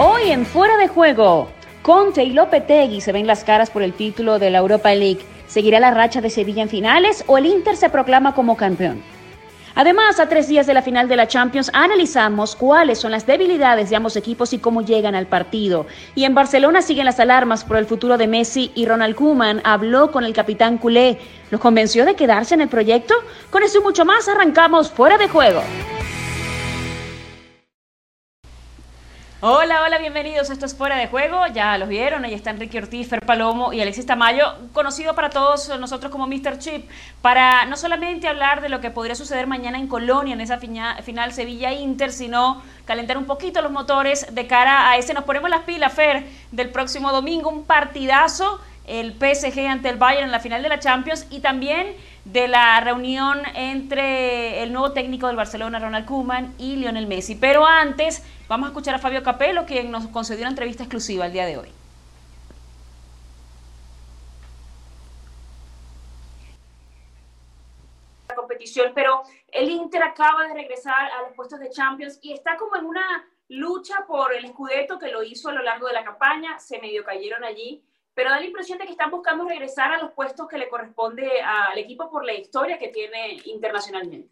Hoy en Fuera de Juego, Conte y Lopetegui se ven las caras por el título de la Europa League. ¿Seguirá la racha de Sevilla en finales o el Inter se proclama como campeón? Además, a tres días de la final de la Champions, analizamos cuáles son las debilidades de ambos equipos y cómo llegan al partido. Y en Barcelona siguen las alarmas por el futuro de Messi y Ronald Koeman habló con el capitán culé. ¿Los convenció de quedarse en el proyecto? Con eso y mucho más arrancamos fuera de juego. Hola, hola, bienvenidos. Esto es Fuera de Juego. Ya los vieron. Ahí está Enrique Ortiz, Fer Palomo y Alexis Tamayo, conocido para todos nosotros como Mr. Chip, para no solamente hablar de lo que podría suceder mañana en Colonia, en esa final Sevilla-Inter, sino calentar un poquito los motores de cara a ese. Nos ponemos las pilas, Fer, del próximo domingo. Un partidazo el PSG ante el Bayern en la final de la Champions y también de la reunión entre el nuevo técnico del Barcelona, Ronald Koeman, y Lionel Messi. Pero antes, vamos a escuchar a Fabio Capello, quien nos concedió una entrevista exclusiva el día de hoy. La competición, pero el Inter acaba de regresar a los puestos de Champions y está como en una lucha por el escudeto que lo hizo a lo largo de la campaña, se medio cayeron allí pero da la impresión de que están buscando regresar a los puestos que le corresponde al equipo por la historia que tiene internacionalmente.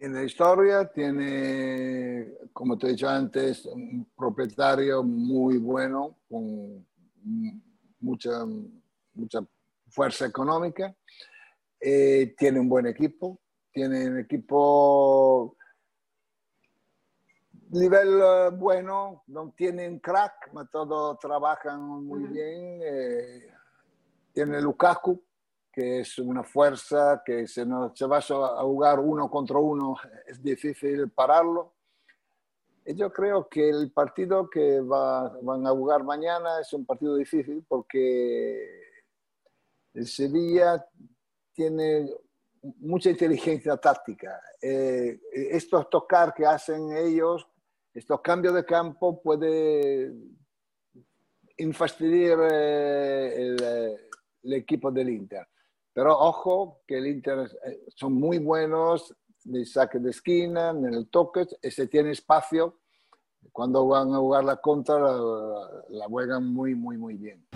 En la historia tiene, como te he dicho antes, un propietario muy bueno, con mucha, mucha fuerza económica, eh, tiene un buen equipo, tiene un equipo nivel eh, bueno, no tienen crack, pero todos trabajan muy bien. Eh, tiene Lukaku, que es una fuerza que se, no, se va a jugar uno contra uno, es difícil pararlo. Y yo creo que el partido que van a jugar mañana es un partido difícil porque el Sevilla tiene mucha inteligencia táctica. Eh, estos tocar que hacen ellos estos cambios de campo puede infastidiar eh, eh, el, equipo del Inter. Pero ojo que el Inter eh, son muy buenos en saque de esquina, en el toque, se tiene espacio. Cuando van a jugar la contra, la, la juegan muy, muy, muy bien.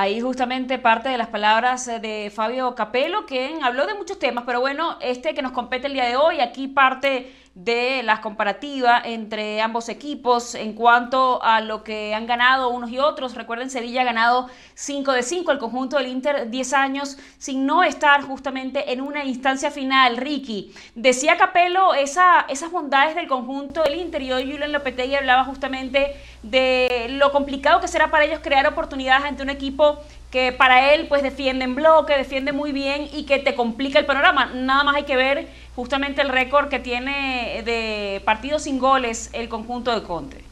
Ahí justamente parte de las palabras eh, de Fabio Capello, quien habló de muchos temas, pero bueno, este que nos compete el día de hoy, aquí parte de las comparativas entre ambos equipos en cuanto a lo que han ganado unos y otros. Recuerden, Sevilla ha ganado 5 de 5, el conjunto del Inter 10 años sin no estar justamente en una instancia final. Ricky, decía Capello esa, esas bondades del conjunto del Inter y hoy Julian Lopetegui hablaba justamente de lo complicado que será para ellos crear oportunidades ante un equipo que para él pues defiende en bloque, defiende muy bien y que te complica el panorama. Nada más hay que ver justamente el récord que tiene de partidos sin goles el conjunto de Conte.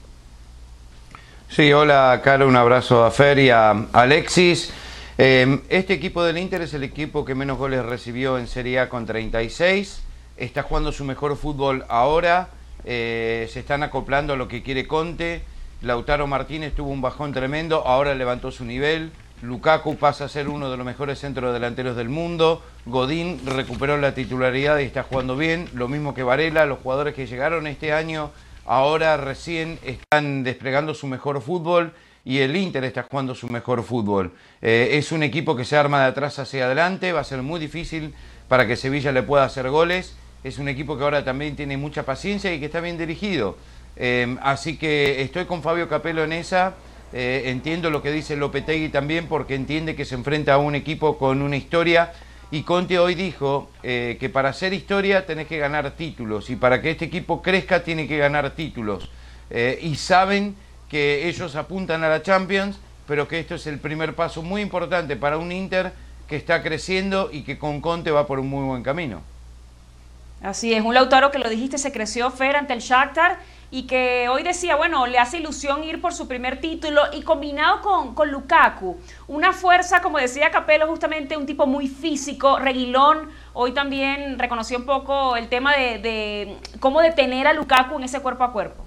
Sí, hola Caro, un abrazo a Fer y a Alexis. Em, este equipo del Inter es el equipo que menos goles recibió en Serie A con 36. Está jugando su mejor fútbol ahora. Eh, se están acoplando a lo que quiere Conte. Lautaro Martínez tuvo un bajón tremendo, ahora levantó su nivel. Lukaku pasa a ser uno de los mejores centros delanteros del mundo. Godín recuperó la titularidad y está jugando bien. Lo mismo que Varela, los jugadores que llegaron este año ahora recién están desplegando su mejor fútbol y el Inter está jugando su mejor fútbol. Eh, es un equipo que se arma de atrás hacia adelante, va a ser muy difícil para que Sevilla le pueda hacer goles. Es un equipo que ahora también tiene mucha paciencia y que está bien dirigido. Eh, así que estoy con Fabio Capello en esa. Eh, entiendo lo que dice Lopetegui también porque entiende que se enfrenta a un equipo con una historia y Conte hoy dijo eh, que para hacer historia tenés que ganar títulos y para que este equipo crezca tiene que ganar títulos. Eh, y saben que ellos apuntan a la Champions, pero que esto es el primer paso muy importante para un Inter que está creciendo y que con Conte va por un muy buen camino. Así es, un Lautaro que lo dijiste se creció Fer ante el Shakhtar y que hoy decía, bueno, le hace ilusión ir por su primer título y combinado con, con Lukaku, una fuerza, como decía Capello, justamente un tipo muy físico, Reguilón, hoy también reconoció un poco el tema de, de cómo detener a Lukaku en ese cuerpo a cuerpo.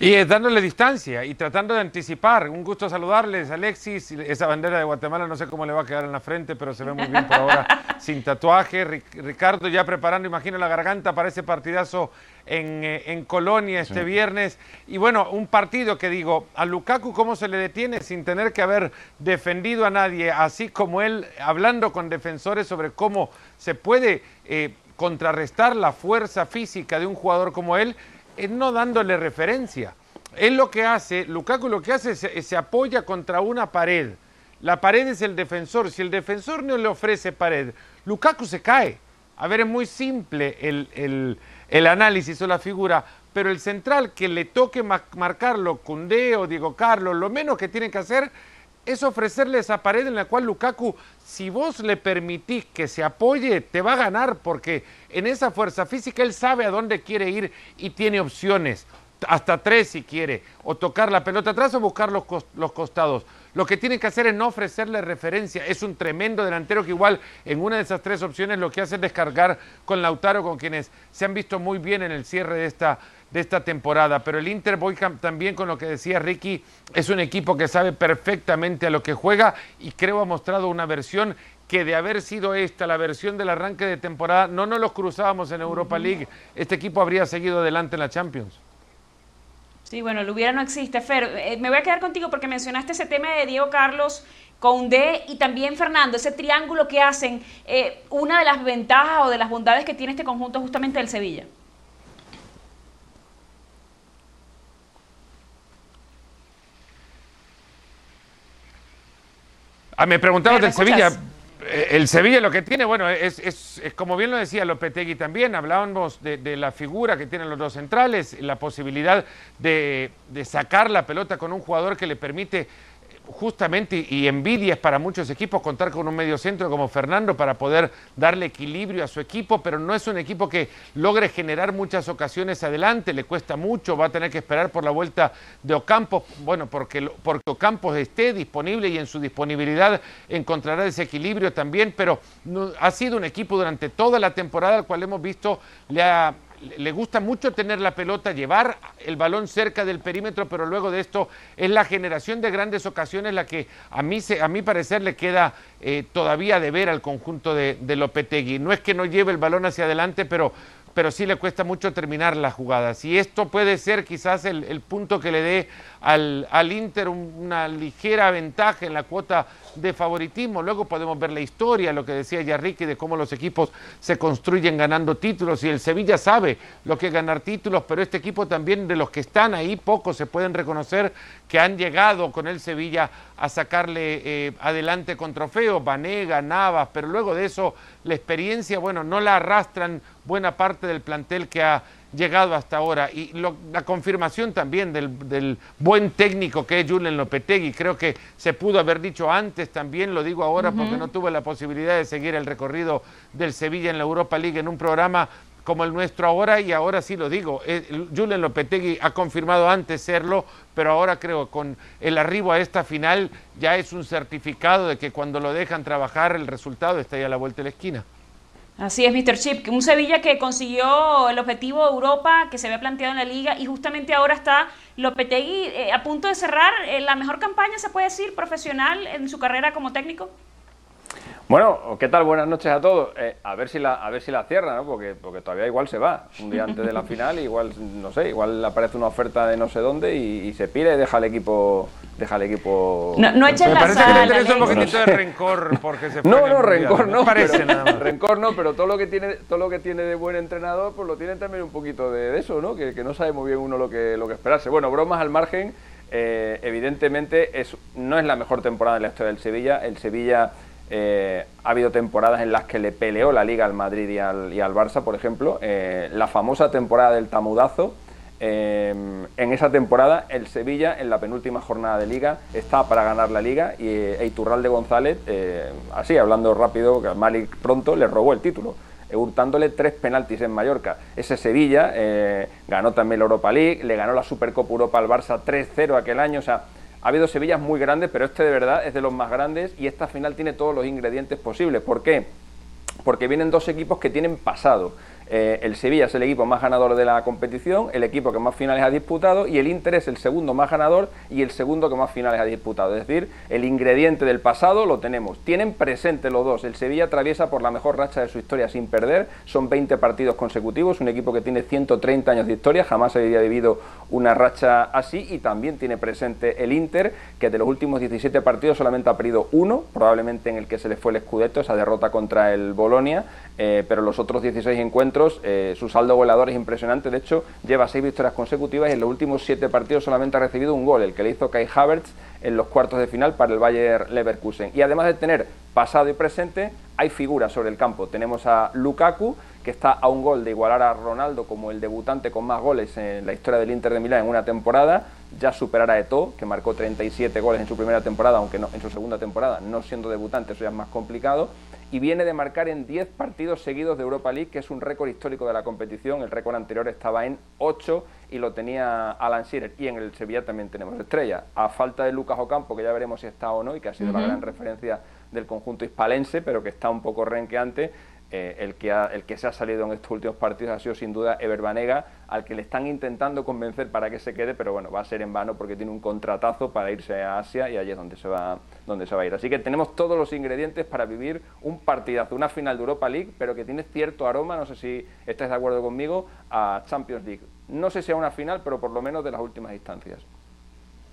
Y es dándole distancia y tratando de anticipar. Un gusto saludarles, Alexis. Esa bandera de Guatemala no sé cómo le va a quedar en la frente, pero se ve muy bien por ahora sin tatuaje. Ricardo ya preparando, imagino, la garganta para ese partidazo en, eh, Colonia este viernes. Y bueno, un partido que digo, a Lukaku cómo se le detiene sin tener que haber defendido a nadie, así como él hablando con defensores sobre cómo se puede eh, contrarrestar la fuerza física de un jugador como él es no dándole referencia. Él lo que hace, Lukaku lo que hace es se apoya contra una pared. La pared es el defensor. Si el defensor no le ofrece pared, Lukaku se cae. A ver, es muy simple el, análisis o la figura, pero el central que le toque marcarlo, Cundé o Diego Carlos, lo menos que tiene que hacer es ofrecerle esa pared en la cual Lukaku, si vos le permitís que se apoye, te va a ganar porque en esa fuerza física él sabe a dónde quiere ir y tiene opciones, hasta tres si quiere, o tocar la pelota atrás o buscar los, costados. Lo que tiene que hacer es no ofrecerle referencia. Es un tremendo delantero que igual en una de esas tres opciones lo que hace es descargar con Lautaro, con quienes se han visto muy bien en el cierre de esta de esta temporada. Pero el Inter voy también con lo que decía Ricky, es un equipo que sabe perfectamente a lo que juega y creo ha mostrado una versión que de haber sido esta la versión del arranque de temporada, no nos los cruzábamos en Europa League, este equipo habría seguido adelante en la Champions. Sí, bueno, lo hubiera no existe. Fer, eh, me voy a quedar contigo porque mencionaste ese tema de Diego Carlos con D y también Fernando, ese triángulo que hacen, eh, una de las ventajas o de las bondades que tiene este conjunto justamente del Sevilla. Ah, me preguntabas del Sevilla. Eh, el Sevilla lo que tiene, bueno, es, como bien lo decía Lopetegui también, hablábamos de, la figura que tienen los dos centrales, la posibilidad de sacar la pelota con un jugador que le permite justamente, y envidia es para muchos equipos contar con un medio centro como Fernando para poder darle equilibrio a su equipo, pero no es un equipo que logre generar muchas ocasiones adelante, le cuesta mucho, va a tener que esperar por la vuelta de Ocampos, bueno, porque, porque Ocampos esté disponible y en su disponibilidad encontrará ese equilibrio también, pero ha sido un equipo durante toda la temporada al cual hemos visto le ha le gusta mucho tener la pelota, llevar el balón cerca del perímetro, pero luego de esto es la generación de grandes ocasiones la que a mí, a mi parecer le queda eh, todavía de ver al conjunto de, de Lopetegui. No es que no lleve el balón hacia adelante, pero pero sí le cuesta mucho terminar las jugadas. Y esto puede ser quizás el, punto que le dé al, al, Inter una ligera ventaja en la cuota de favoritismo. Luego podemos ver la historia, lo que decía ya Ricky, de cómo los equipos se construyen ganando títulos. Y el Sevilla sabe lo que es ganar títulos, pero este equipo también de los que están ahí, pocos se pueden reconocer que han llegado con el Sevilla a sacarle eh, adelante con trofeos, Vanega, Navas, pero luego de eso la experiencia, bueno, no la arrastran buena parte del plantel que ha llegado hasta ahora. Y la confirmación también del, buen técnico que es Julen Lopetegui, creo que se pudo haber dicho antes, también lo digo ahora porque no tuve la posibilidad de seguir el recorrido del Sevilla en la Europa League en un programa como el nuestro ahora, y ahora sí lo digo, eh, Julen Lopetegui ha confirmado antes serlo, pero ahora creo con el arribo a esta final ya es un certificado de que cuando lo dejan trabajar el resultado está ya a la vuelta de la esquina. Así es, Mr. Chip, un Sevilla que consiguió el objetivo de Europa que se había planteado en la liga y justamente ahora está Lopetegui eh, a punto de cerrar eh, la mejor campaña, se puede decir, profesional en su carrera como técnico. Bueno, ¿qué tal? Buenas noches a todos. Eh, a ver si la, a ver si la cierra, ¿no? Porque, porque todavía igual se va. Un día antes de la final, igual, no sé, igual aparece una oferta de no sé dónde y, se pira y deja el equipo, deja el equipo. No, no echen la parece que le un poquitito de rencor porque se No, no, rencor no. Parece nada más. Rencor no, pero todo lo que tiene, todo lo que tiene de buen entrenador, pues lo tiene también un poquito de, eso, ¿no? Que, que, no sabe muy bien uno lo que, lo que esperarse. Bueno, bromas al margen. Eh, evidentemente es, no es la mejor temporada de la historia del Sevilla. El Sevilla eh, ha habido temporadas en las que le peleó la liga al Madrid y al, Barça, por ejemplo. Eh, la famosa temporada del tamudazo. Eh, en esa temporada, el Sevilla, en la penúltima jornada de liga, estaba para ganar la liga y Eiturralde González, así hablando rápido, Malik pronto le robó el título hurtándole tres penaltis en Mallorca. Ese Sevilla ganó también la Europa League, le ganó la Supercopa Europa al Barça 3-0 aquel año, o sea, ha habido Sevillas muy grandes, pero este de verdad es de los más grandes y esta final tiene todos los ingredientes posibles. ¿Por qué? Porque vienen dos equipos que tienen pasado. Eh, el Sevilla es el equipo más ganador de la competición, el equipo que más finales ha disputado y el Inter es el segundo más ganador y el segundo que más finales ha disputado. Es decir, el ingrediente del pasado lo tenemos. Tienen presente los dos. El Sevilla atraviesa por la mejor racha de su historia sin perder. Son 20 partidos consecutivos, un equipo que tiene 130 años de historia, jamás había vivido una racha así y también tiene presente el Inter, que de los últimos 17 partidos solamente ha perdido uno, probablemente en el que se le fue el escudeto, esa derrota contra el Bolonia, eh, pero los otros 16 encuentros, eh, su saldo goleador es impresionante. De hecho, lleva seis victorias consecutivas y en los últimos siete partidos solamente ha recibido un gol, el que le hizo Kai Havertz en los cuartos de final para el Bayer Leverkusen. Y además de tener pasado y presente, hay figuras sobre el campo. Tenemos a Lukaku, que está a un gol de igualar a Ronaldo como el debutante con más goles en la historia del Inter de Milán en una temporada, ya superar a Eto'o, que marcó 37 goles en su primera temporada, aunque no en su segunda temporada, no siendo debutante, eso ya es más complicado y viene de marcar en 10 partidos seguidos de Europa League, que es un récord histórico de la competición. El récord anterior estaba en 8 y lo tenía Alan Shearer. Y en el Sevilla también tenemos estrella. A falta de Lucas Ocampo, que ya veremos si está o no, y que ha sido la gran referencia del conjunto hispalense, pero que está un poco renqueante, eh, el, que el que se ha salido en estos últimos partidos ha sido sin duda Ever Banega, al que le están intentando convencer para que se quede, pero bueno, va a ser en vano porque tiene un contratazo para irse a Asia y allí es donde se va, donde se va a ir. Así que tenemos todos los ingredientes para vivir un partidazo, una final de Europa League, pero que tiene cierto aroma, no sé si estáis de acuerdo conmigo, a Champions League. No sé si a una final, pero por lo menos de las últimas instancias.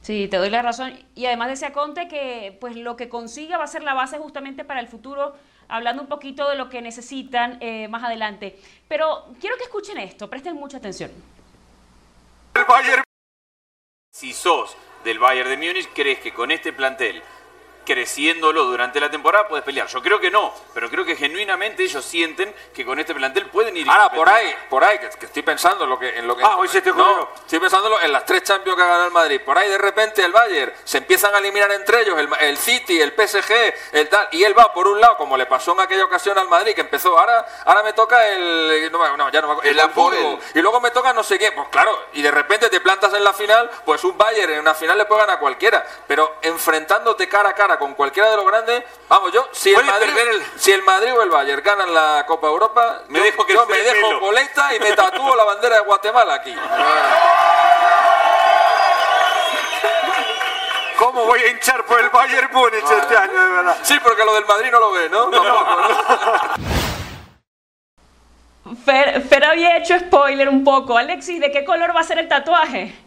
Sí, te doy la razón. Y además decía Conte que pues lo que consiga va a ser la base justamente para el futuro, hablando un poquito de lo que necesitan eh, más adelante. Pero quiero que escuchen esto, presten mucha atención. Si sos del Bayern de Múnich, crees que con este plantel creciéndolo durante la temporada puedes pelear. Yo creo que no, pero creo que genuinamente ellos sienten que con este plantel pueden ir. Ahora, por ahí, por ahí, que, estoy pensando en lo que. En lo que ah, hoy se te no, Estoy pensando en las tres Champions que ha ganado el Madrid. Por ahí de repente el Bayern se empiezan a eliminar entre ellos, el, City, el PSG, el tal, y él va por un lado, como le pasó en aquella ocasión al Madrid, que empezó. Ahora, ahora me toca el. No, ya no el, el Y luego me toca no sé qué. Pues claro, y de repente te plantas en la final, pues un Bayern en una final le puede ganar a cualquiera. Pero enfrentándote cara a cara con cualquiera de los grandes, vamos, yo, si el, Madrid, si el Madrid o el Bayern ganan la Copa Europa, me yo, dejo, que me dejo boleta y me tatúo la bandera de Guatemala aquí. ¿Cómo voy a hinchar por el Bayern Múnich este año, de verdad? Sí, porque lo del Madrid no lo ve, ¿no? Fer, Fer había hecho spoiler un poco. Alexis, ¿de qué color va a ser el tatuaje?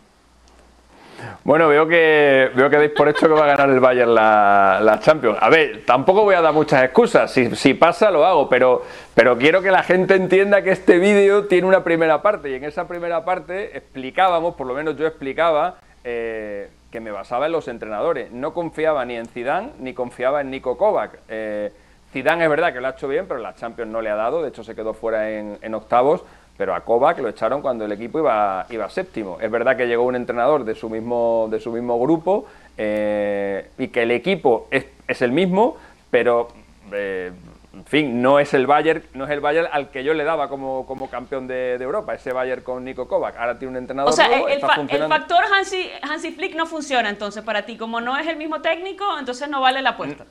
Bueno, veo que veo que dais por hecho que va a ganar el Bayern la, la Champions. A ver, tampoco voy a dar muchas excusas. Si, si, pasa, lo hago, pero, pero quiero que la gente entienda que este vídeo tiene una primera parte. Y en esa primera parte explicábamos, por lo menos yo explicaba, eh, que me basaba en los entrenadores. No confiaba ni en Zidane ni confiaba en Nico Kovac. Eh, Zidane es verdad que lo ha hecho bien, pero la Champions no le ha dado. De hecho, se quedó fuera en, en octavos pero a Kovac lo echaron cuando el equipo iba, iba séptimo. Es verdad que llegó un entrenador de su mismo, de su mismo grupo eh, y que el equipo es, es el mismo, pero eh, en fin, no es el Bayern, no es el Bayern al que yo le daba como, como campeón de, Europa, ese Bayern con Nico Kovac. Ahora tiene un entrenador. O sea, el, el, factor Hansi, Hansi Flick no funciona entonces para ti. Como no es el mismo técnico, entonces no vale la apuesta.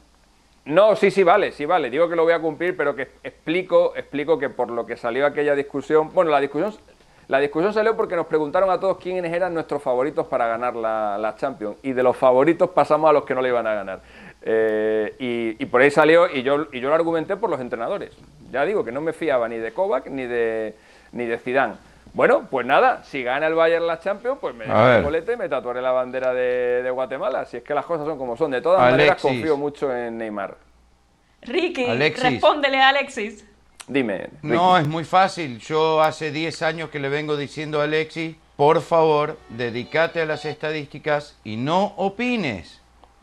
No, sí, sí, vale, sí, vale. Digo que lo voy a cumplir, pero que explico, explico que por lo que salió aquella discusión, bueno, la discusión, la discusión salió porque nos preguntaron a todos quiénes eran nuestros favoritos para ganar la, Champions. Y de los favoritos pasamos a los que no le iban a ganar. Eh, y, por ahí salió, y yo, y yo lo argumenté por los entrenadores. Ya digo que no me fiaba ni de Kovac ni de, ni de Zidane. Bueno, pues nada, si gana el Bayern la Champions, pues me el bolete y me tatuaré la bandera de, Guatemala. Si es que las cosas son como son. De todas maneras, confío mucho en Neymar. Ricky, respóndele a Alexis. Dime. No, es muy fácil. Yo hace 10 años que le vengo diciendo a Alexis, por favor, dedícate a las estadísticas y no opines.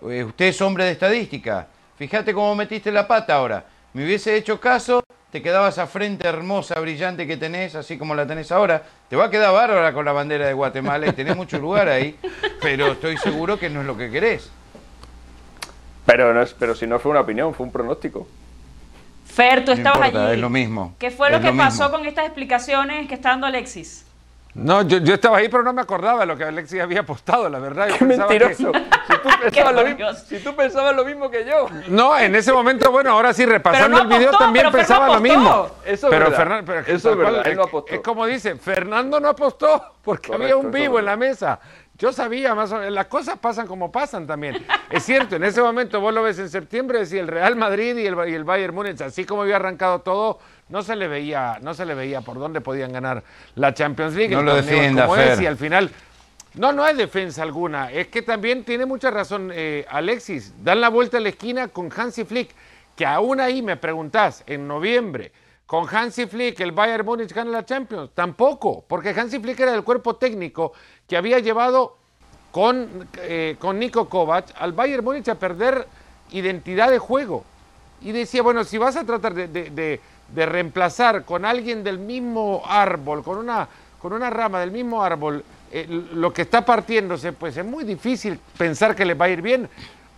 Eh, usted es hombre de estadística. Fíjate cómo metiste la pata ahora. Me hubiese hecho caso te quedaba esa frente hermosa, brillante que tenés, así como la tenés ahora. Te va a quedar bárbara con la bandera de Guatemala y tenés mucho lugar ahí, pero estoy seguro que no es lo que querés. Pero, no es, pero si no fue una opinión, fue un pronóstico. Fer, tú estabas allí. Es lo mismo. ¿Qué fue lo que pasó con estas explicaciones que está dando Alexis? No, yo, yo, estaba ahí, pero no me acordaba de lo que Alexis había apostado, la verdad. Qué mentiroso. Si, tú pensabas lo mismo, si tú pensabas lo mismo que yo. No, en ese momento, bueno, ahora sí, repasando el video, también pensaba lo mismo. Eso es pero verdad. Fernando, pero Eso es verdad, él no apostó. Es como dice, Fernando no apostó porque Correcto, había un vivo en la mesa. Yo sabía más o menos, las cosas pasan como pasan también. Es cierto, en ese momento vos lo ves en septiembre, decía el Real Madrid y el, y el Bayern Múnich, así como había arrancado todo, no se le veía, no se le veía por dónde podían ganar la Champions League. No lo defienda, como es, y al final no, no hay defensa alguna. Es que también tiene mucha razón eh, Alexis. Dan la vuelta a la esquina con Hansi Flick, que aún ahí me preguntás, en noviembre, con Hansi Flick el Bayern Múnich gana la Champions. Tampoco, porque Hansi Flick era del cuerpo técnico que había llevado con, eh, con Nico Kovac al Bayern Múnich a perder identidad de juego. Y decía, bueno, si vas a tratar de, de- de- reemplazar con alguien del mismo árbol, con una, con una rama del mismo árbol, eh, lo que está partiéndose, pues es muy difícil pensar que le va a ir bien.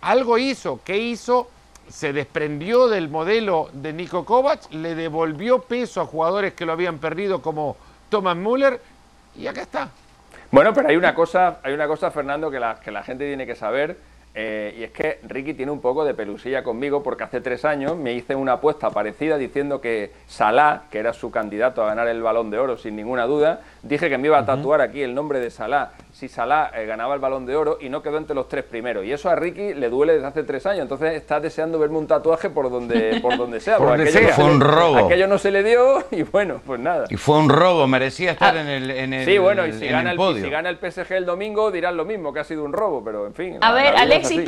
Algo hizo, ¿qué hizo? Se desprendió del modelo de Nico Kovac, le devolvió peso a jugadores que lo habían perdido como Thomas Müller y acá está. Bueno, pero hay una cosa, hay una cosa, Fernando, que la, que la gente tiene que saber, eh, y es que Ricky tiene un poco de pelusilla conmigo porque hace tres años me hice una apuesta parecida diciendo que Salah, que era su candidato a ganar el Balón de Oro sin ninguna duda, dije que me iba a tatuar aquí el nombre de Salah si Salah eh, ganaba el Balón de Oro y no quedó entre los tres primeros. Y eso a Ricky le duele desde hace tres años, entonces está deseando verme un tatuaje por donde, por donde sea. Por porque donde aquello sea. Fue un robo. Aquello no se le dio y bueno, pues nada. Y fue un robo, merecía estar en el, en el, Sí, bueno, y si, en gana el podio. si gana el PSG el domingo dirán lo mismo, que ha sido un robo, pero en fin. A la- ver, Alexis,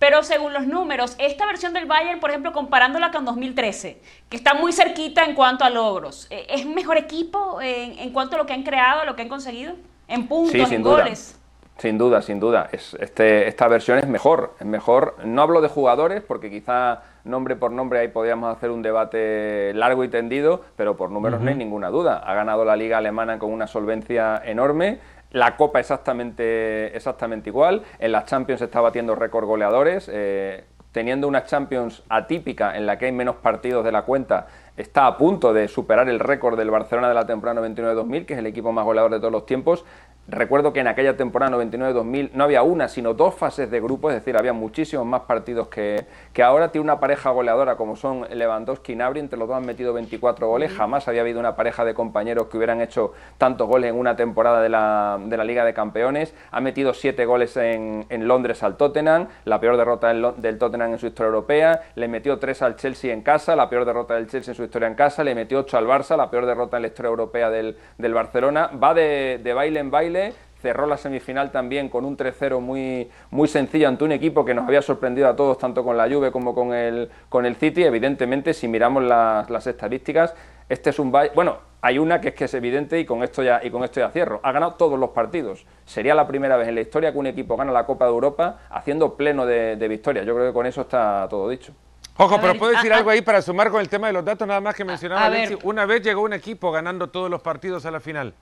pero según los números, esta versión del Bayern, por ejemplo, comparándola con 2013, que está muy cerquita en cuanto a logros, eh, ¿es mejor equipo en, en cuanto a lo que han creado, a lo que han conseguido? En puntos, Sí, en sin duda. goles. Sin duda, sin duda. Es, este, esta versión es mejor, es mejor. No hablo de jugadores, porque quizá nombre por nombre ahí podríamos hacer un debate largo y tendido, pero por números no hay ninguna duda. Ha ganado la liga alemana con una solvencia enorme. La Copa exactamente, exactamente igual. En las Champions está batiendo récord goleadores. eh, teniendo una Champions atípica en la que hay menos partidos de la cuenta, está a punto de superar el récord del Barcelona de la temporada 99-2000, que es el equipo más goleador de todos los tiempos. Recuerdo que en aquella temporada 99-2000 no había una, sino dos fases de grupo, es decir, había muchísimos más partidos que, que ahora. Tiene una pareja goleadora como son Lewandowski y Nabri, entre los dos han metido 24 goles. Jamás había habido una pareja de compañeros que hubieran hecho tantos goles en una temporada de la, de la Liga de Campeones. Ha metido 7 goles en, en Londres al Tottenham, la peor derrota del, Tottenham en su historia europea. Le metió 3 al Chelsea en casa, la peor derrota del Chelsea en su historia en casa. Le metió 8 al Barça, la peor derrota en la historia europea del, del Barcelona. Va de, de baile en baile cerró la semifinal también con un 3-0 muy, muy sencillo ante un equipo que nos había sorprendido a todos, tanto con la Juve como con el, con el City. Evidentemente, si miramos las, las estadísticas, este es un Bueno, hay una que es que es evidente y con, esto ya, y con esto ya cierro. Ha ganado todos los partidos. Sería la primera vez en la historia que un equipo gana la Copa de Europa haciendo pleno de, de victorias. Yo creo que con eso está todo dicho. Ojo, pero puedo decir algo ah. ahí para sumar con el tema de los datos, nada más que mencionaba a Alexis. Una vez llegó un equipo ganando todos los partidos a la final.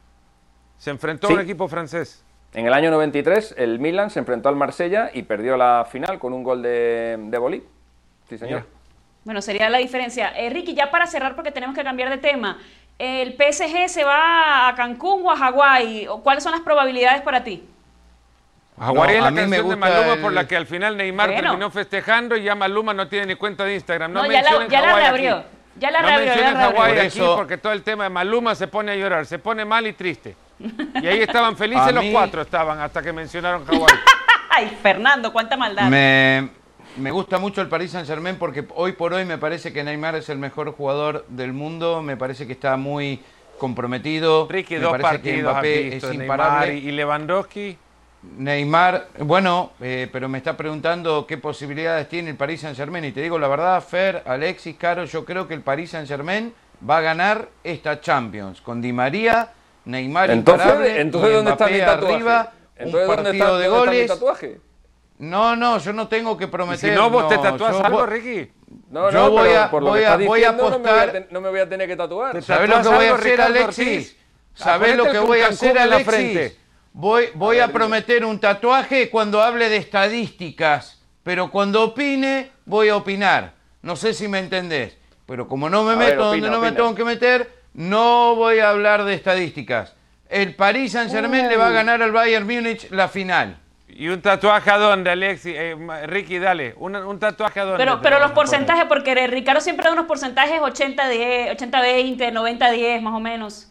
Se enfrentó Sí. a un equipo francés. En el año 93, el Milan se enfrentó al Marsella y perdió la final con un gol de, de Bolí. Sí, señor. Mira. Bueno, sería la diferencia. Eh, Ricky, ya para cerrar, porque tenemos que cambiar de tema, ¿el PSG se va a Cancún o a Hawái? ¿O ¿Cuáles son las probabilidades para ti? Hawái No, es la me canción de Maluma el- por la que al final Neymar Bueno. terminó festejando y ya Maluma no tiene ni cuenta de Instagram. No, No, ya la- mencionen ya la Hawái reabrió. aquí. Ya la no reabrió, ya mencionen. Hawái Por aquí eso- porque todo el tema de Maluma se pone a llorar, se pone mal y triste. Y ahí estaban felices A los mí- cuatro, estaban hasta que mencionaron Hawái. Ay, Fernando, cuánta maldad. Me, me gusta mucho el Paris Saint Germain porque hoy por hoy me parece que Neymar es el mejor jugador del mundo. Me parece que está muy comprometido. Ricky, me dos parece que partidos has Mbappé visto es Neymar imparable. y y Lewandowski. Neymar, bueno, eh, pero me está preguntando qué posibilidades tiene el Paris Saint Germain. Y te digo la verdad, Fer, Alexis, Caro, yo creo que el Paris Saint Germain va a ganar esta Champions con Di María, Neymar Entonces, imparable, entonces ¿dónde está mi tatuaje? arriba, Entonces, un ¿dónde partido está, de dónde está mi goles. tatuaje? No, no, yo no tengo que prometer. si no, vos te tatúas yo algo, Ricky. No, Yo no, voy pero a- por lo voy que a- voy a diciendo, no me voy a apostar- ten- no me voy a tener que tatuar. Te ¿Sabes lo que ¿Tatúas voy a hacer, Alexis? Ah, lo que voy a hacer, Alexis? frente. Voy, voy A a ver, prometer un tatuaje cuando hable de estadísticas, pero cuando opine, voy a opinar. No sé si me entendés, pero como no me ver, meto opina, donde no me tengo que meter, no voy a hablar de estadísticas. el Paris Saint Germain le va a ganar al Bayern Múnich la final. ¿Y un tatuaje a dónde, Alexi? Eh, Ricky, dale. Un, tatuaje a dónde. Pero, pero los porcentajes, porque Ricardo siempre da unos porcentajes 80-10, 80-20, 90-10, más o menos.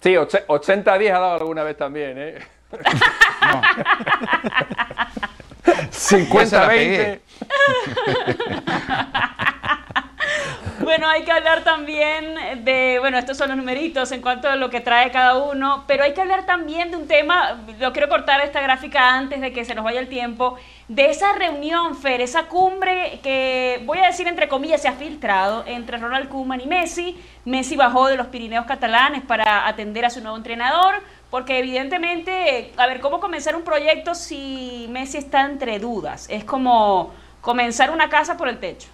Sí, 80-10 ha dado alguna vez también, ¿eh? no. 50-20. Bueno, hay que hablar también de, bueno, estos son los numeritos en cuanto a lo que trae cada uno, pero hay que hablar también de un tema, lo quiero cortar esta gráfica antes de que se nos vaya el tiempo, de esa reunión, Fer, esa cumbre que, voy a decir entre comillas, se ha filtrado entre Ronald Koeman y Messi. Messi bajó de los Pirineos catalanes para atender a su nuevo entrenador, porque evidentemente, a ver, ¿cómo comenzar un proyecto si Messi está entre dudas? Es como comenzar una casa por el techo.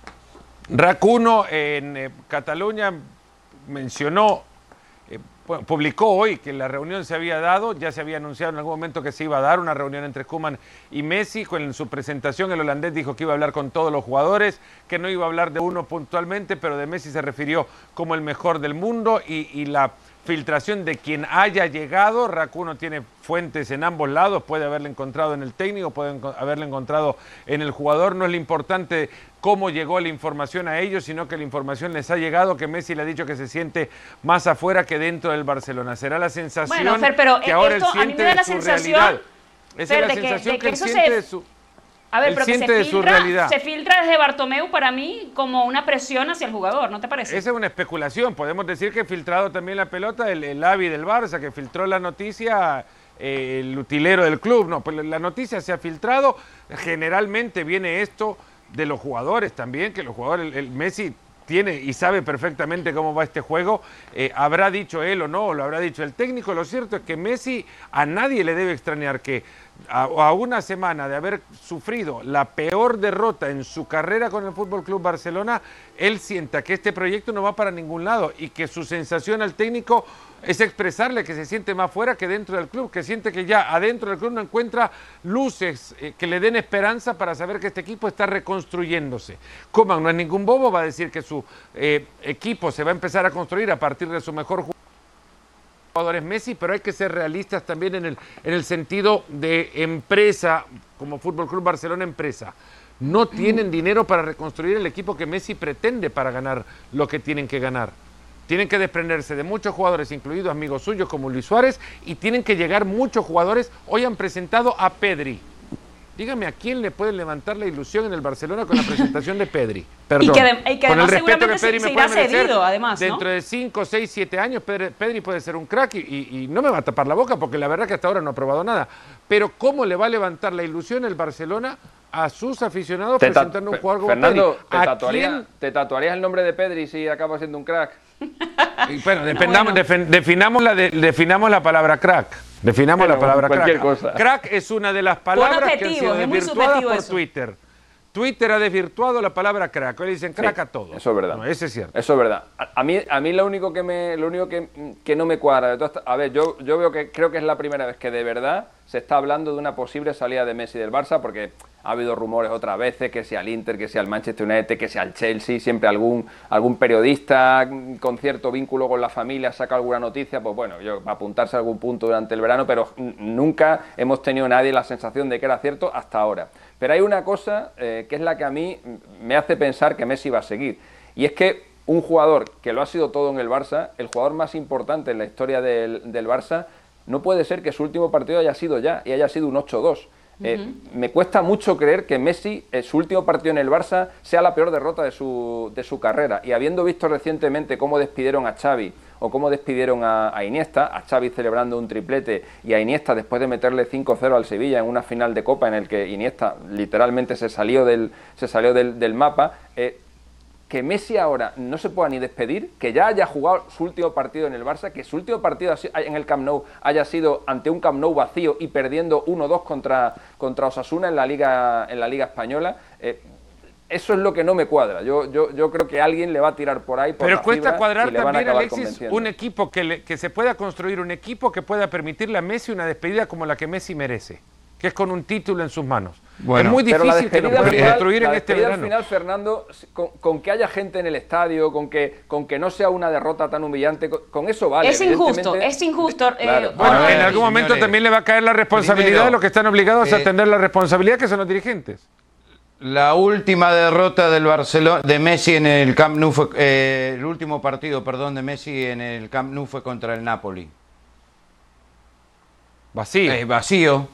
Racuno en eh, Cataluña mencionó, eh, publicó hoy que la reunión se había dado, ya se había anunciado en algún momento que se iba a dar una reunión entre Kuman y Messi. En su presentación el holandés dijo que iba a hablar con todos los jugadores, que no iba a hablar de uno puntualmente, pero de Messi se refirió como el mejor del mundo y la filtración de quien haya llegado. Racuno tiene fuentes en ambos lados, puede haberle encontrado en el técnico, puede haberle encontrado en el jugador. No es lo importante cómo llegó la información a ellos, sino que la información les ha llegado, que Messi le ha dicho que se siente más afuera que dentro del Barcelona. Será la sensación que ahora él siente de su realidad. Esa es la sensación que, él siente de su a ver, pero que se filtra, se filtra desde Bartomeu para mí como una presión hacia el jugador, ¿no te parece? Esa es una especulación. Podemos decir que ha filtrado también la pelota el, el Avi del Barça, que filtró la noticia eh, el utilero del club. No, pues la noticia se ha filtrado. Generalmente viene esto de los jugadores también, que los jugadores, el Messi tiene y sabe perfectamente cómo va este juego, eh, habrá dicho él o no, o lo habrá dicho el técnico. Lo cierto es que Messi a nadie le debe extrañar que a, una semana de haber sufrido la peor derrota en su carrera con el Fútbol Club Barcelona, él sienta que este proyecto no va para ningún lado y que su sensación al técnico es expresarle que se siente más fuera que dentro del club, que siente que ya adentro del club no encuentra luces eh, que le den esperanza para saber que este equipo está reconstruyéndose. Coman no es ningún bobo, va a decir que su eh, equipo se va a empezar a construir a partir de su mejor jugador es Messi, pero hay que ser realistas también en el, en el sentido de empresa, como Fútbol Club Barcelona empresa. No tienen dinero para reconstruir el equipo que Messi pretende para ganar lo que tienen que ganar. Tienen que desprenderse de muchos jugadores, incluidos amigos suyos como Luis Suárez, y tienen que llegar muchos jugadores. Hoy han presentado a Pedri. Dígame a quién le puede levantar la ilusión en el Barcelona con la presentación de Pedri. Perdón. Y que, con el respeto que Pedri me puede cedido, además. Dentro de 5, 6, 7 años, Pedri, puede ser un crack y, no me va a tapar la boca porque la verdad que hasta ahora no ha probado nada. Pero ¿cómo le va a levantar la ilusión el Barcelona a sus aficionados presentando un jugador como Fernando, Pedri? ¿te, tatuarías el nombre de Pedri si acaba siendo un crack? bueno, definamos, la definamos la palabra crack. Definamos la palabra crack. Cosa. Crack es una de las palabras que han sido desvirtuadas por Twitter. Twitter ha desvirtuado la palabra crack. Hoy dicen crack a todo. Eso es verdad. No, ese es cierto. Eso es verdad. A, mí, a mí lo único que me, lo único que, que no me cuadra. De a ver, yo, yo veo que creo que es la primera vez que de verdad se está hablando de una posible salida de Messi del Barça, porque ha habido rumores otras veces, que sea el Inter, que sea el Manchester United, que sea el Chelsea, siempre algún, algún periodista con cierto vínculo con la familia saca alguna noticia, pues bueno, yo, va a apuntarse a algún punto durante el verano, pero nunca hemos tenido nadie la sensación de que era cierto hasta ahora. Pero hay una cosa eh, que es la que a mí me hace pensar que Messi va a seguir, y es que un jugador que lo ha sido todo en el Barça, el jugador más importante en la historia del, del Barça, no puede ser que su último partido haya sido ya y haya sido un 8-2. Eh, me cuesta mucho creer que Messi, en su último partido en el Barça, sea la peor derrota de su, de su carrera. Y habiendo visto recientemente cómo despidieron a Xavi o cómo despidieron a, Iniesta, a Xavi celebrando un triplete y a Iniesta después de meterle 5-0 al Sevilla en una final de Copa en el que Iniesta literalmente se salió del, se salió del, mapa, eh, que Messi ahora no se pueda ni despedir, que ya haya jugado su último partido en el Barça, que su último partido en el Camp Nou haya sido ante un Camp Nou vacío y perdiendo 1-2 contra, contra Osasuna en la Liga, en la Liga Española. Eh, eso es lo que no me cuadra. Yo, yo, yo creo que alguien le va a tirar por ahí. Por Pero cuesta cuadrar también, Alexis, un equipo que, que se pueda construir, un equipo que pueda permitirle a Messi una despedida como la que Messi merece que es con un título en sus manos. es muy difícil que lo puedan destruir en este verano. al final, Fernando, con, que haya gente en el estadio, con que, con que no sea una derrota tan humillante, con, eso vale. Es injusto, es injusto. Eh, bueno, en algún momento también le va a caer la responsabilidad de los que están obligados a eh, atender la responsabilidad, que son los dirigentes. La última derrota del Barcelona de Messi en el Camp Nou fue eh, el último partido, perdón, de Messi en el Camp Nou fue contra el Napoli. Vacío. Eh, vacío.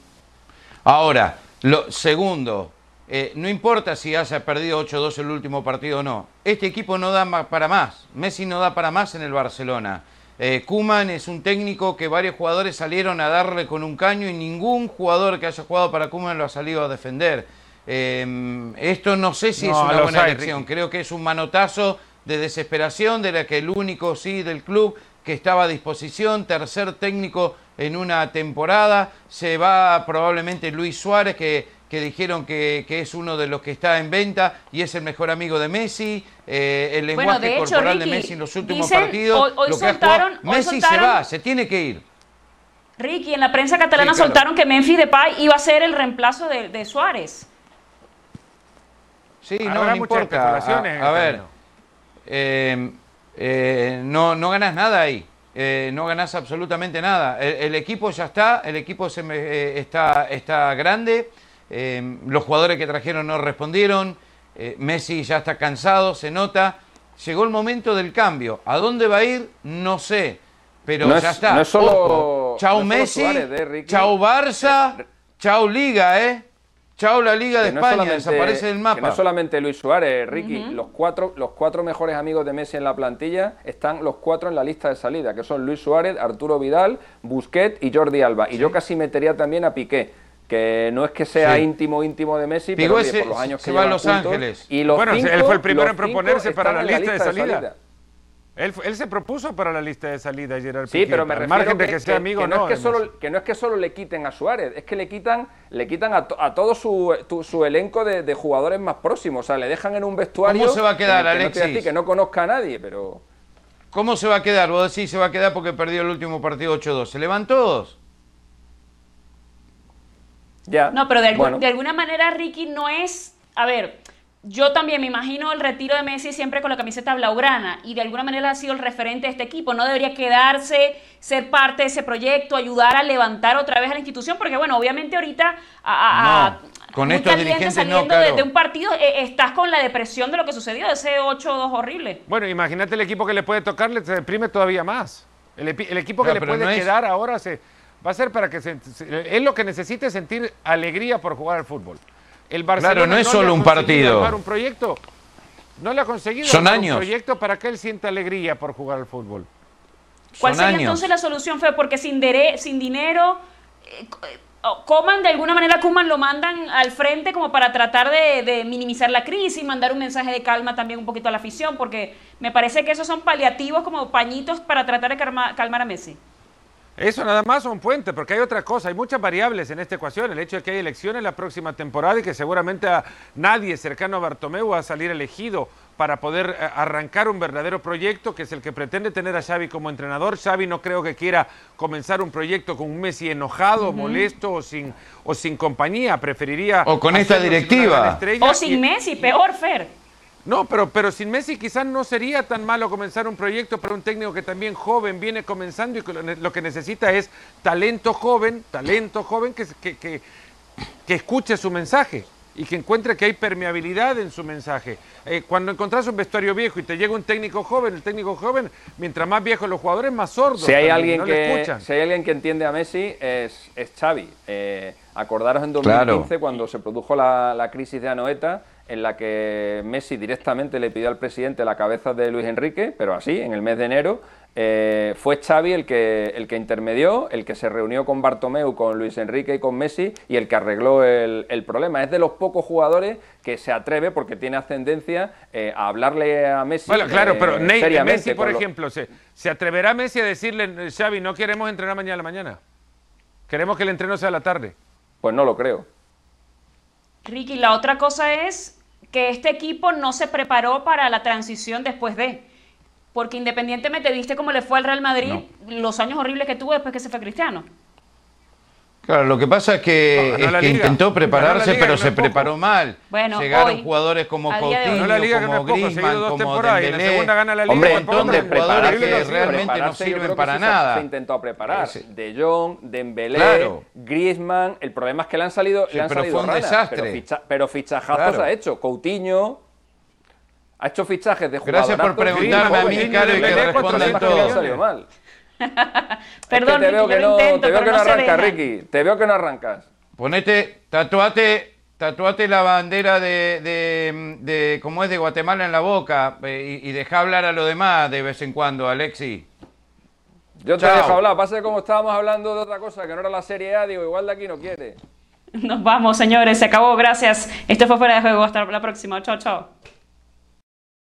Ahora, lo segundo, eh, no importa si haya perdido 8-2 el último partido o no. Este equipo no da para más. Messi no da para más en el Barcelona. Eh, Kuman es un técnico que varios jugadores salieron a darle con un caño y ningún jugador que haya jugado para Kuman lo ha salido a defender. Em, esto no sé si es una buena elección, creo que es un manotazo de desesperación de la que el único sí del club que estaba a disposición, tercer técnico en una temporada, se va probablemente Luis Suárez que, que dijeron que, es uno de los que está en venta y es el mejor amigo de Messi, eh, el lenguaje corporal de Messi en los últimos partidos, hoy, soltaron, Messi se va, se tiene que ir. Ricky, en la prensa catalana soltaron que Memphis Depay iba a ser el reemplazo de Suárez. Sí, no, no importa. A, ver, eh, eh, no, no ganas nada ahí. Eh, no ganas absolutamente nada. El, equipo ya está, el equipo se está, está grande. los jugadores que trajeron no respondieron. Messi ya está cansado, se nota. Llegó el momento del cambio. ¿A dónde va a ir? No sé. Pero ya está. No es solo, chao Messi, chao Barça, chao Liga, ¿eh? Chao la Liga de España, desaparece del mapa. Que no solamente Luis Suárez, Ricky, los, cuatro, los cuatro mejores amigos de Messi en la plantilla están los cuatro en la lista de salida, que son Luis Suárez, Arturo Vidal, Busquets y Jordi Alba. Y yo casi metería también a Piqué, que no es que sea íntimo íntimo de Messi, pero por los años que se va a Los Ángeles. Y bueno, él fue el primero en proponerse para la lista, de salida. Él, se propuso para la lista de salida, Gerard Sí, pero me refiero que, que sea amigo, no, es que solo, que no es que solo le quiten a Suárez, es que le quitan, le quitan a, todo su, elenco de, jugadores más próximos. O sea, le dejan en un vestuario. ¿Cómo se va a quedar, Alexis? No que no conozca a nadie, pero. ¿Cómo se va a quedar? Vos decís se va a quedar porque perdió el último partido 8-2. ¿Se le van todos? Ya. No, pero de, de alguna manera, Ricky, no es. A ver, yo también me imagino el retiro de Messi siempre con la camiseta blaugrana y de alguna manera ha sido el referente de este equipo. No debería quedarse, ser parte de ese proyecto, ayudar a levantar otra vez a la institución, porque bueno, obviamente ahorita a, con estos dirigentes saliendo de, un partido eh, estás con la depresión de lo que sucedió, de ese 8-2 horrible. Bueno, imagínate el equipo que le puede tocar, le deprime todavía más. El, equipo que le puede quedar ahora se, va a ser para que se, es lo que necesita sentir alegría por jugar al fútbol. El Barcelona claro, no es solo un partido. un proyecto. No le ha conseguido Son años. un proyecto para que él sienta alegría por jugar al fútbol. ¿Cuál sería entonces la solución, Fue Porque sin, sin dinero, eh, Coman de alguna manera, Kuman lo mandan al frente como para tratar de, de, minimizar la crisis, mandar un mensaje de calma también un poquito a la afición, porque me parece que esos son paliativos como pañitos para tratar de calmar a Messi. Eso nada más son puentes, porque hay otra cosa, hay muchas variables en esta ecuación. El hecho de que hay elecciones la próxima temporada y que seguramente a nadie cercano a Bartomeu va a salir elegido para poder eh, arrancar un verdadero proyecto que es el que pretende tener a Xavi como entrenador. Xavi no creo que quiera comenzar un proyecto con un Messi enojado, molesto o sin, o sin compañía. Preferiría... O con esta directiva. O sin Messi, peor, Fer. No, pero, pero sin Messi quizás no sería tan malo comenzar un proyecto para un técnico que también joven viene comenzando y que lo que necesita es talento joven, talento joven que, que, que, que escuche su mensaje y que encuentre que hay permeabilidad en su mensaje. Eh, cuando encontrás un vestuario viejo y te llega un técnico joven, el técnico joven, mientras más viejos los jugadores, más sordos. Si hay, alguien, que, si hay alguien que entiende a Messi, es, es Xavi. Eh, acordaros en 2015, cuando se produjo la, la crisis de Anoeta, en la que Messi directamente le pidió al presidente la cabeza de Luis Enrique, pero así, en el mes de enero, eh, fue Xavi el que, el que intermedió, el que se reunió con Bartomeu, con Luis Enrique y con Messi y el que arregló el, problema. Es de los pocos jugadores que se atreve, porque tiene ascendencia, eh, a hablarle a Messi. Bueno, claro, pero eh, Messi, por ejemplo, ¿se, ¿se atreverá Messi a decirle, Xavi, no queremos entrenar mañana a la mañana? Queremos que el entreno sea a la tarde. Pues no lo creo. Ricky, la otra cosa es que este equipo no se preparó para la transición después de. Porque independientemente viste cómo le fue al Real Madrid, los años horribles que tuvo después que se fue Cristiano. Claro, lo que pasa es que, No, es que intentó prepararse, pero no se poco. preparó mal. Bueno, Llegaron hoy, jugadores como. Coutinho, la Liga, no como poco, Griezmann, como Dembélé. segunda gana la Liga. Hombre, un montón de jugadores que realmente no sirven para sí nada. Se intentó preparar. De Jong, Dembélé, Claro. Griezmann. El problema es que le han salido, Sí, le han pero salido fue un ranas, desastre. Pero, ficha- pero fichajazos Claro. ha hecho. Coutinho ha hecho fichajes de Gracias por preguntarme a mí. Caro, y que responda todo. Perdón, es que te Ricky, veo que no, intento, te veo que no no dejan. Ricky. Te veo que no arrancas. Ponete, tatuate, tatuate la bandera de, de, de- como es de Guatemala en la boca eh, y, y deja hablar a lo demás de vez en cuando, Alexi. Yo te Chao. dejo hablar. Pasa que como estábamos hablando de otra cosa que no era la Serie A, digo, igual de aquí no quiere. Nos vamos, señores. Se acabó. Gracias. Esto fue Fuera de Juego. Hasta la próxima. Chao, chao.